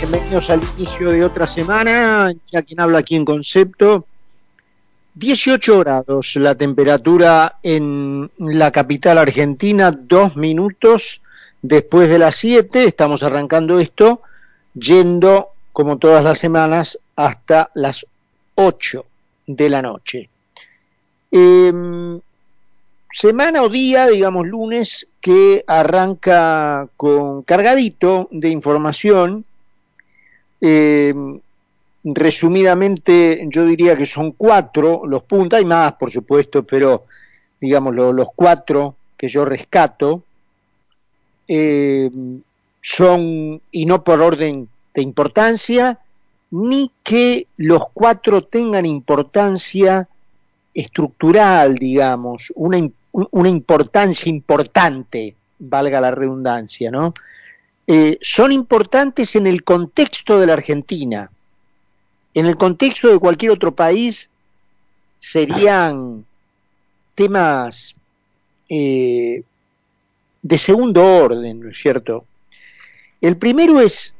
bienvenidos al inicio de otra semana. Ya quien habla aquí en concepto. 18 grados la temperatura en la capital argentina, dos minutos después de las 7. Estamos arrancando esto, yendo como todas las semanas hasta las 8 de la noche. Em, semana o día, digamos lunes, que arranca con cargadito de información. Eh, resumidamente, yo diría que son cuatro los puntos, hay más, por supuesto, pero digamos los cuatro que yo rescato eh, son, y no por orden de importancia, ni que los cuatro tengan importancia estructural, digamos, una, una importancia importante, valga la redundancia, ¿no? Eh, son importantes en el contexto de la Argentina. En el contexto de cualquier otro país serían temas eh, de segundo orden, ¿no es cierto? El primero es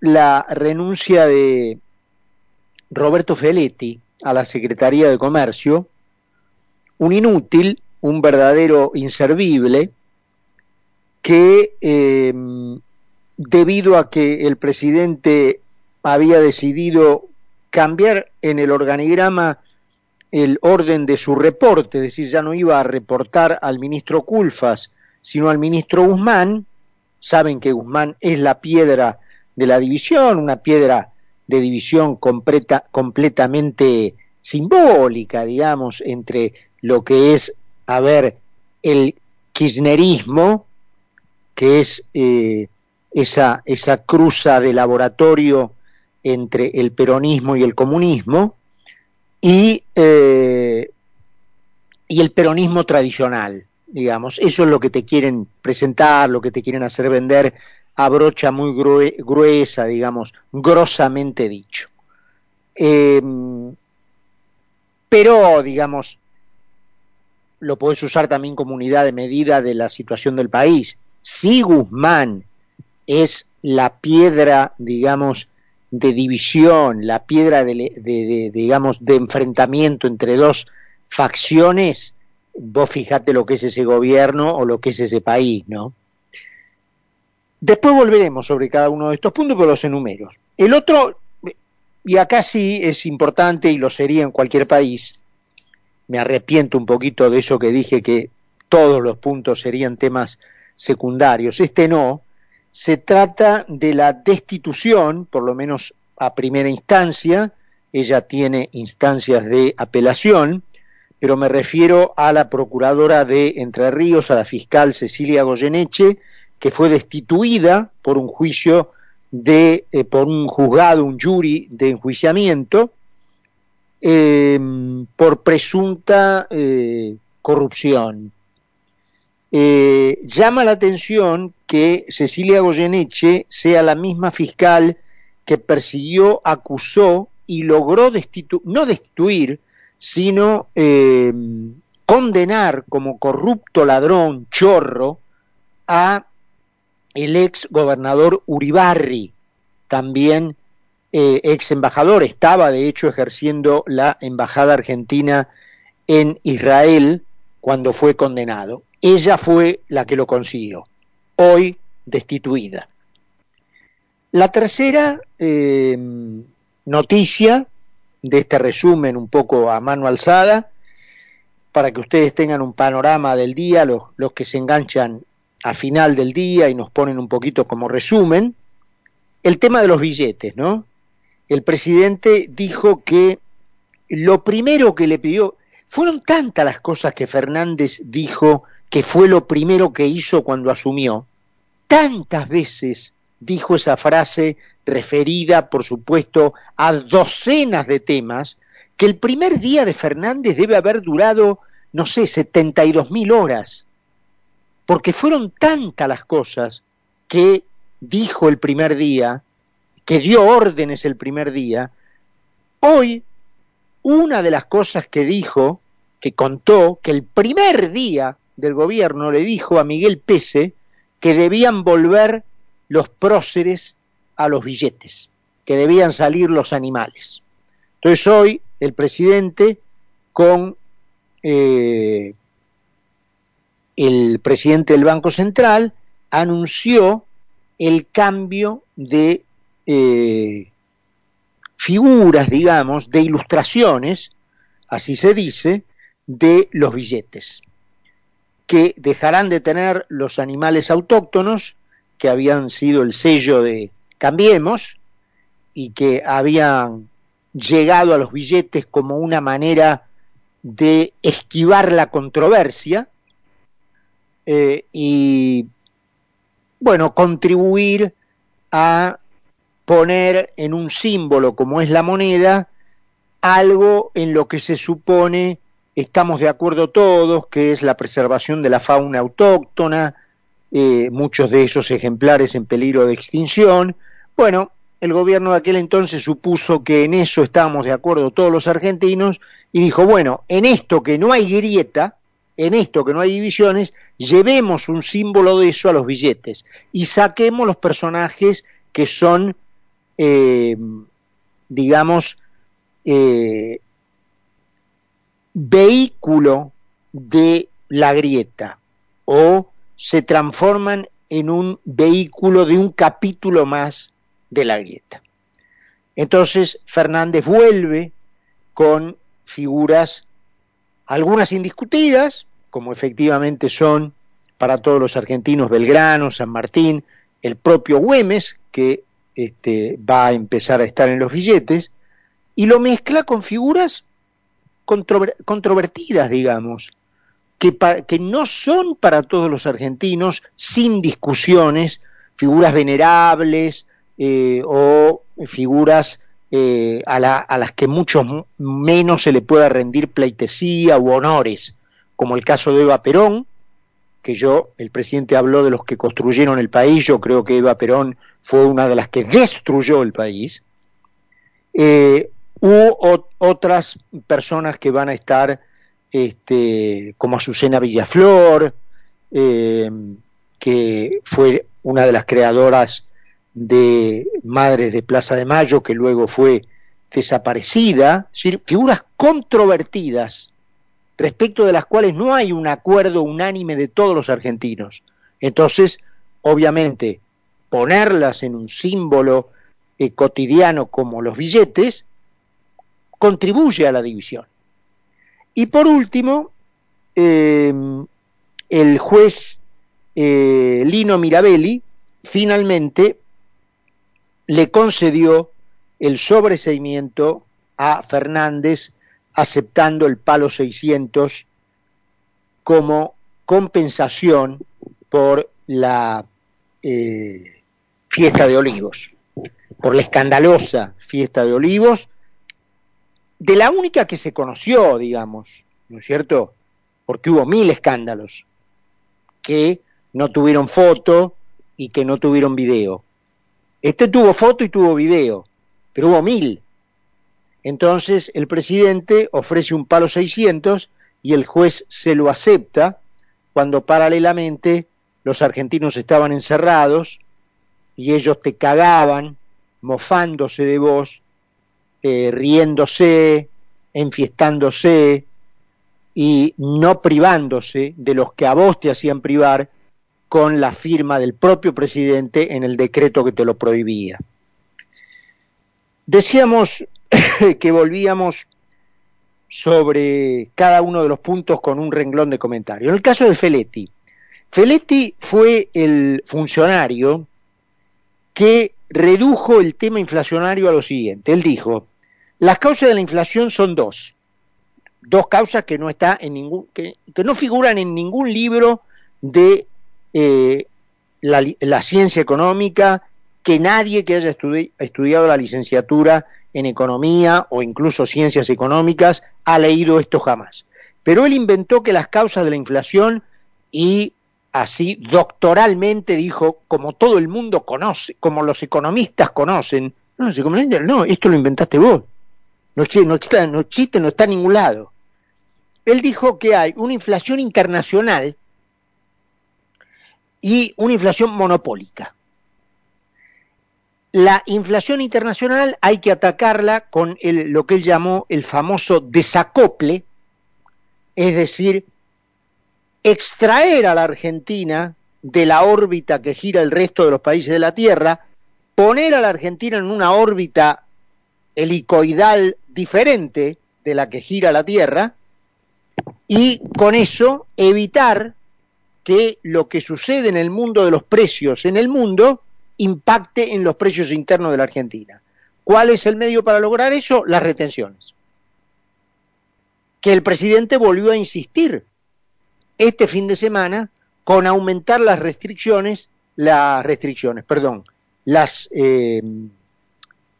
la renuncia de Roberto Feletti a la Secretaría de Comercio, un inútil un verdadero inservible que eh, debido a que el presidente había decidido cambiar en el organigrama el orden de su reporte, es decir, ya no iba a reportar al ministro Culfas, sino al ministro Guzmán, saben que Guzmán es la piedra de la división, una piedra de división completa, completamente simbólica, digamos, entre lo que es a ver el kirchnerismo, que es eh, esa, esa cruza de laboratorio entre el peronismo y el comunismo, y, eh, y el peronismo tradicional, digamos. Eso es lo que te quieren presentar, lo que te quieren hacer vender a brocha muy gruesa, digamos, grosamente dicho. Em, pero, digamos, lo podés usar también como unidad de medida de la situación del país. Si Guzmán es la piedra, digamos, de división, la piedra de, digamos, de enfrentamiento entre dos facciones, vos fijate lo que es ese gobierno o lo que es ese país, ¿no? Después volveremos sobre cada uno de estos puntos, pero los enumero. El otro, y acá sí es importante y lo sería en cualquier país, me arrepiento un poquito de eso que dije que todos los puntos serían temas secundarios. Este no, se trata de la destitución, por lo menos a primera instancia, ella tiene instancias de apelación, pero me refiero a la procuradora de Entre Ríos, a la fiscal Cecilia Goyeneche, que fue destituida por un juicio de, eh, por un juzgado, un jury de enjuiciamiento, Em, por presunta eh, corrupción. Eh, llama la atención que Cecilia Goyeneche sea la misma fiscal que persiguió, acusó y logró destituir, no destituir, sino em, condenar como corrupto ladrón, chorro, a el ex gobernador Uribarri, también eh, ex embajador, estaba de hecho ejerciendo la embajada argentina en Israel cuando fue condenado. Ella fue la que lo consiguió, hoy destituida. La tercera eh, noticia de este resumen un poco a mano alzada, para que ustedes tengan un panorama del día, los, los que se enganchan a final del día y nos ponen un poquito como resumen, el tema de los billetes, ¿no? El presidente dijo que lo primero que le pidió, fueron tantas las cosas que Fernández dijo que fue lo primero que hizo cuando asumió, tantas veces dijo esa frase referida, por supuesto, a docenas de temas, que el primer día de Fernández debe haber durado, no sé, 72 mil horas, porque fueron tantas las cosas que dijo el primer día, que dio órdenes el primer día, hoy una de las cosas que dijo, que contó, que el primer día del gobierno le dijo a Miguel Pese que debían volver los próceres a los billetes, que debían salir los animales. Entonces hoy el presidente con eh, el presidente del Banco Central anunció el cambio de eh, figuras, digamos, de ilustraciones, así se dice, de los billetes, que dejarán de tener los animales autóctonos, que habían sido el sello de Cambiemos, y que habían llegado a los billetes como una manera de esquivar la controversia eh, y, bueno, contribuir a poner en un símbolo como es la moneda algo en lo que se supone estamos de acuerdo todos, que es la preservación de la fauna autóctona, eh, muchos de esos ejemplares en peligro de extinción. Bueno, el gobierno de aquel entonces supuso que en eso estábamos de acuerdo todos los argentinos y dijo, bueno, en esto que no hay grieta, en esto que no hay divisiones, llevemos un símbolo de eso a los billetes y saquemos los personajes que son, eh, digamos, eh, vehículo de la grieta o se transforman en un vehículo de un capítulo más de la grieta. Entonces Fernández vuelve con figuras, algunas indiscutidas, como efectivamente son para todos los argentinos Belgrano, San Martín, el propio Güemes, que este, va a empezar a estar en los billetes, y lo mezcla con figuras controvertidas, digamos, que, no son para todos los argentinos, sin discusiones, figuras venerables eh, o figuras eh, a, las que mucho menos se le pueda rendir pleitesía u honores, como el caso de Eva Perón, que yo, el presidente habló de los que construyeron el país, yo creo que Eva Perón fue una de las que destruyó el país, eh, u otras personas que van a estar, este, como Azucena Villaflor, eh, que fue una de las creadoras de Madres de Plaza de Mayo, que luego fue desaparecida, figuras controvertidas respecto de las cuales no hay un acuerdo unánime de todos los argentinos. Entonces, obviamente, ponerlas en un símbolo eh, cotidiano como los billetes contribuye a la división. Y por último, eh, el juez eh, Lino Mirabelli finalmente le concedió el sobreseimiento a Fernández aceptando el palo 600 como compensación por la eh, fiesta de olivos, por la escandalosa fiesta de olivos de la única que se conoció, digamos, ¿no es cierto? Porque hubo mil escándalos que no tuvieron foto y que no tuvieron video. Este tuvo foto y tuvo video, pero hubo mil. Entonces el presidente ofrece un palo 600 y el juez se lo acepta cuando paralelamente los argentinos estaban encerrados y ellos te cagaban, mofándose de vos eh, riéndose, enfiestándose y no privándose de los que a vos te hacían privar con la firma del propio presidente en el decreto que te lo prohibía. Decíamos que volvíamos sobre cada uno de los puntos con un renglón de comentario. En el caso de Feletti, Feletti fue el funcionario que redujo el tema inflacionario a lo siguiente. Él dijo, las causas de la inflación son dos. Dos causas que no, está en ningún, que, no figuran en ningún libro de eh, la, ciencia económica, que nadie que haya estudiado la licenciatura en economía o incluso ciencias económicas ha leído esto jamás. Pero él inventó que las causas de la inflación y así doctoralmente dijo, como todo el mundo conoce, como los economistas conocen, no, no, esto lo inventaste vos. No, no, existe, no existe, no está en ningún lado. Él dijo que hay una inflación internacional y una inflación monopólica. La inflación internacional hay que atacarla con lo que él llamó el famoso desacople, es decir, extraer a la Argentina de la órbita que gira el resto de los países de la Tierra, poner a la Argentina en una órbita helicoidal diferente de la que gira la Tierra y con eso evitar que lo que sucede en el mundo de los precios en el mundo impacte en los precios internos de la Argentina. ¿Cuál es el medio para lograr eso? Las retenciones. Que el presidente volvió a insistir este fin de semana con aumentar las restricciones, las restricciones, perdón, las eh,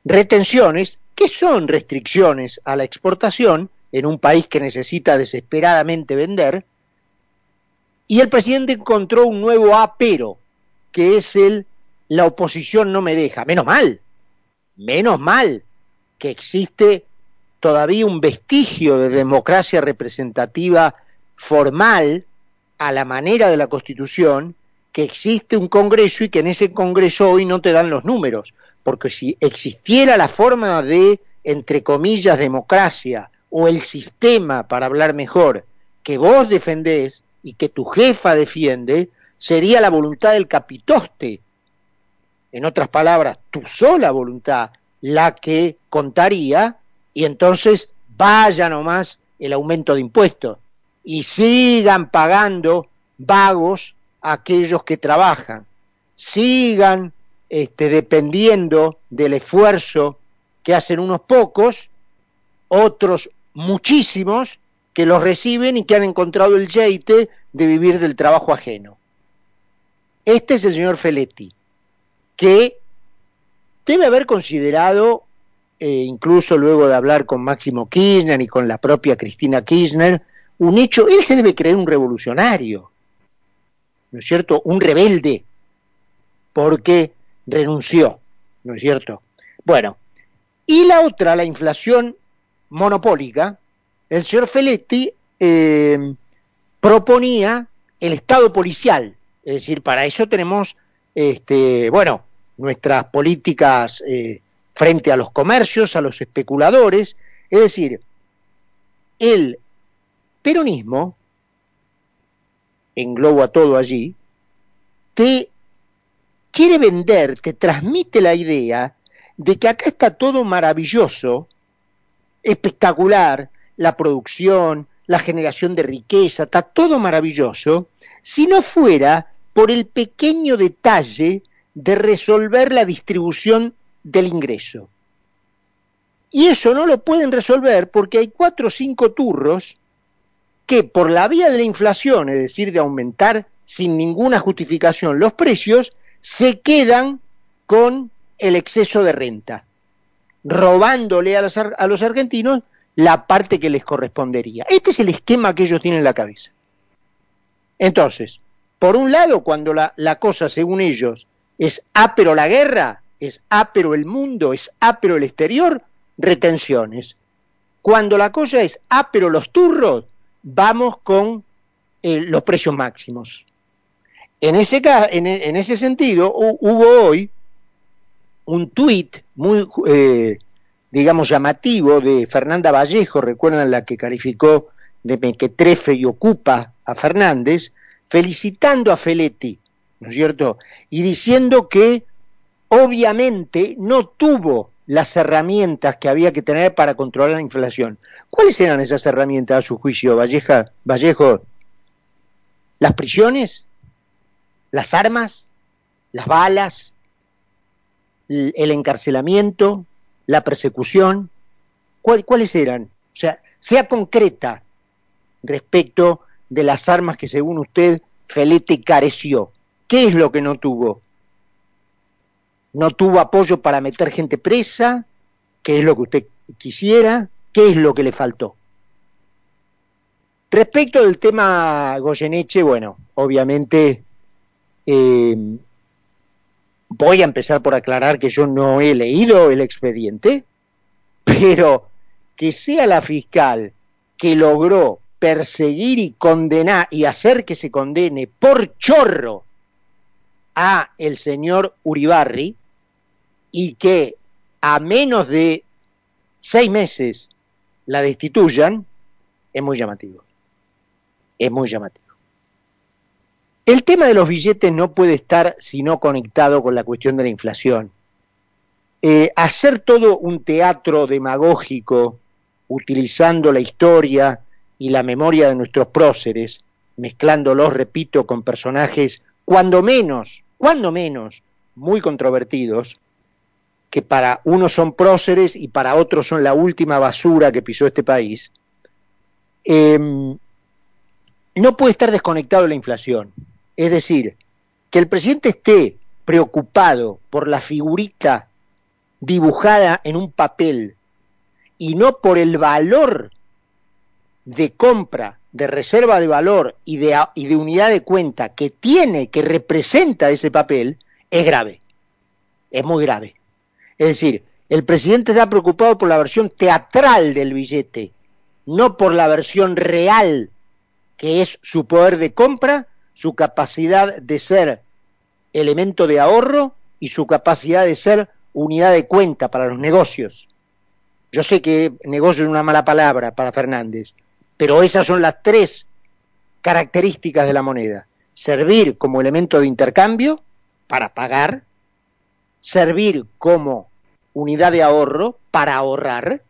retenciones, que son restricciones a la exportación en un país que necesita desesperadamente vender, y el presidente encontró un nuevo apero, que es el la oposición no me deja. Menos mal, menos mal que existe todavía un vestigio de democracia representativa formal a la manera de la Constitución, que existe un Congreso y que en ese Congreso hoy no te dan los números, porque si existiera la forma de, entre comillas, democracia o el sistema, para hablar mejor, que vos defendés y que tu jefa defiende, sería la voluntad del capitoste, en otras palabras, tu sola voluntad la que contaría y entonces vaya nomás el aumento de impuestos y sigan pagando vagos aquellos que trabajan, sigan este, dependiendo del esfuerzo que hacen unos pocos, otros muchísimos que los reciben y que han encontrado el jeite de vivir del trabajo ajeno. Este es el señor Feletti que debe haber considerado, eh, incluso luego de hablar con Máximo Kirchner y con la propia Cristina Kirchner, un hecho, él se debe creer un revolucionario, ¿no es cierto? Un rebelde, porque renunció, ¿no es cierto? Bueno, y la otra, la inflación monopólica, el señor Feletti eh, proponía el Estado policial, es decir, para eso tenemos, este, bueno, nuestras políticas eh, frente a los comercios, a los especuladores. Es decir, el peronismo, englobo a todo allí, te quiere vender, te transmite la idea de que acá está todo maravilloso, espectacular, la producción, la generación de riqueza, está todo maravilloso, si no fuera por el pequeño detalle de resolver la distribución del ingreso. Y eso no lo pueden resolver porque hay cuatro o cinco turros que por la vía de la inflación, es decir, de aumentar sin ninguna justificación los precios, se quedan con el exceso de renta, robándole a los, a los argentinos la parte que les correspondería. Este es el esquema que ellos tienen en la cabeza. Entonces, por un lado, cuando la, cosa, según ellos, es ápero la guerra, es ápero el mundo, es ápero el exterior, retenciones. Cuando la cosa es ápero los turros, vamos con eh, los precios máximos. En ese, en, en ese sentido, hubo hoy un tuit muy, eh, digamos, llamativo de Fernanda Vallejo, recuerdan la que calificó de mequetrefe y ocupa a Fernández, felicitando a Feletti ¿no es cierto? Y diciendo que obviamente no tuvo las herramientas que había que tener para controlar la inflación. ¿Cuáles eran esas herramientas a su juicio, Valleja, Vallejo? ¿Las prisiones? ¿Las armas? ¿Las balas? ¿El encarcelamiento? ¿La persecución? ¿Cuáles eran? O sea, sea concreta respecto de las armas que según usted Felete careció. ¿Qué es lo que no tuvo? No tuvo apoyo para meter gente presa, ¿qué es lo que usted quisiera? ¿Qué es lo que le faltó? Respecto del tema Goyeneche, bueno, obviamente eh, voy a empezar por aclarar que yo no he leído el expediente, pero que sea la fiscal que logró perseguir y condenar y hacer que se condene por chorro a el señor Uribarri, y que a menos de seis meses la destituyan, es muy llamativo. Es muy llamativo. El tema de los billetes no puede estar sino conectado con la cuestión de la inflación. Eh, hacer todo un teatro demagógico utilizando la historia y la memoria de nuestros próceres, mezclándolos, repito, con personajes cuando menos, cuando menos, muy controvertidos, que para unos son próceres y para otros son la última basura que pisó este país, em, no puede estar desconectado de la inflación. Es decir, que el presidente esté preocupado por la figurita dibujada en un papel y no por el valor de compra, de reserva de valor y de, unidad de cuenta que tiene, que representa ese papel, es grave. Es muy grave. Es decir, el presidente está preocupado por la versión teatral del billete, no por la versión real, que es su poder de compra su capacidad de ser elemento de ahorro y su capacidad de ser unidad de cuenta para los negocios. Yo sé que negocio es una mala palabra para Fernández, pero esas son las tres características de la moneda. Servir como elemento de intercambio para pagar, servir como unidad de ahorro para ahorrar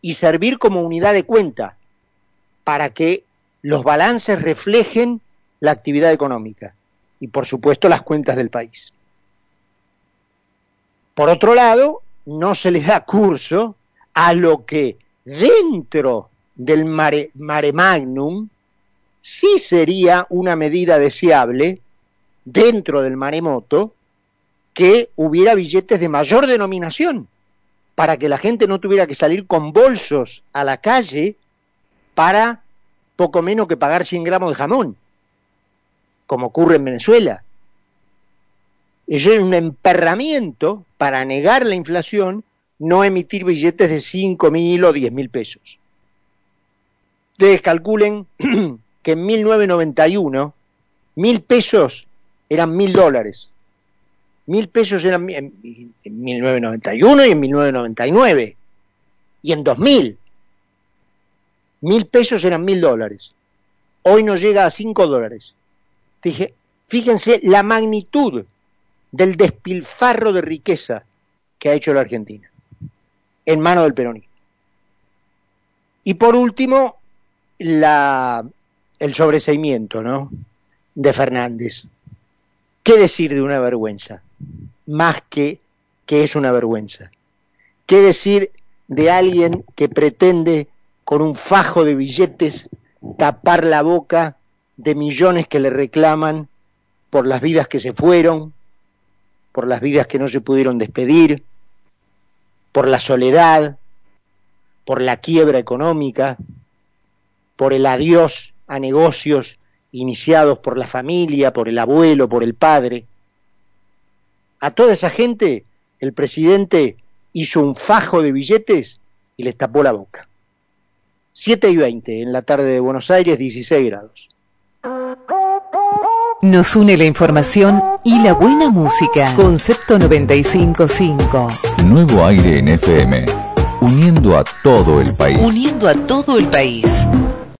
y servir como unidad de cuenta para que los balances reflejen la actividad económica y, por supuesto, las cuentas del país. Por otro lado, no se le da curso a lo que dentro del mare, magnum sí sería una medida deseable dentro del maremoto que hubiera billetes de mayor denominación para que la gente no tuviera que salir con bolsos a la calle para poco menos que pagar 100 gramos de jamón como ocurre en Venezuela. Eso es un emperramiento para negar la inflación, no emitir billetes de 5 mil o 10 mil pesos. Ustedes calculen que en 1991 mil pesos eran mil dólares. Mil pesos eran en, 1991 y en 1999. Y en 2000. Mil pesos eran mil dólares. Hoy nos llega a 5 dólares. Dije, fíjense la magnitud del despilfarro de riqueza que ha hecho la Argentina en mano del peronismo. Y por último, la, el sobreseimiento ¿no? de Fernández. ¿Qué decir de una vergüenza? Más que que es una vergüenza. ¿Qué decir de alguien que pretende con un fajo de billetes tapar la boca de millones que le reclaman por las vidas que se fueron, por las vidas que no se pudieron despedir, por la soledad, por la quiebra económica, por el adiós a negocios iniciados por la familia, por el abuelo, por el padre. A toda esa gente el presidente hizo un fajo de billetes y les tapó la boca. 7 y 20 en la tarde de Buenos Aires, 16 grados. Nos une la información y la buena música. Concepto 955. Nuevo aire en FM. Uniendo a todo el país. Uniendo a todo el país.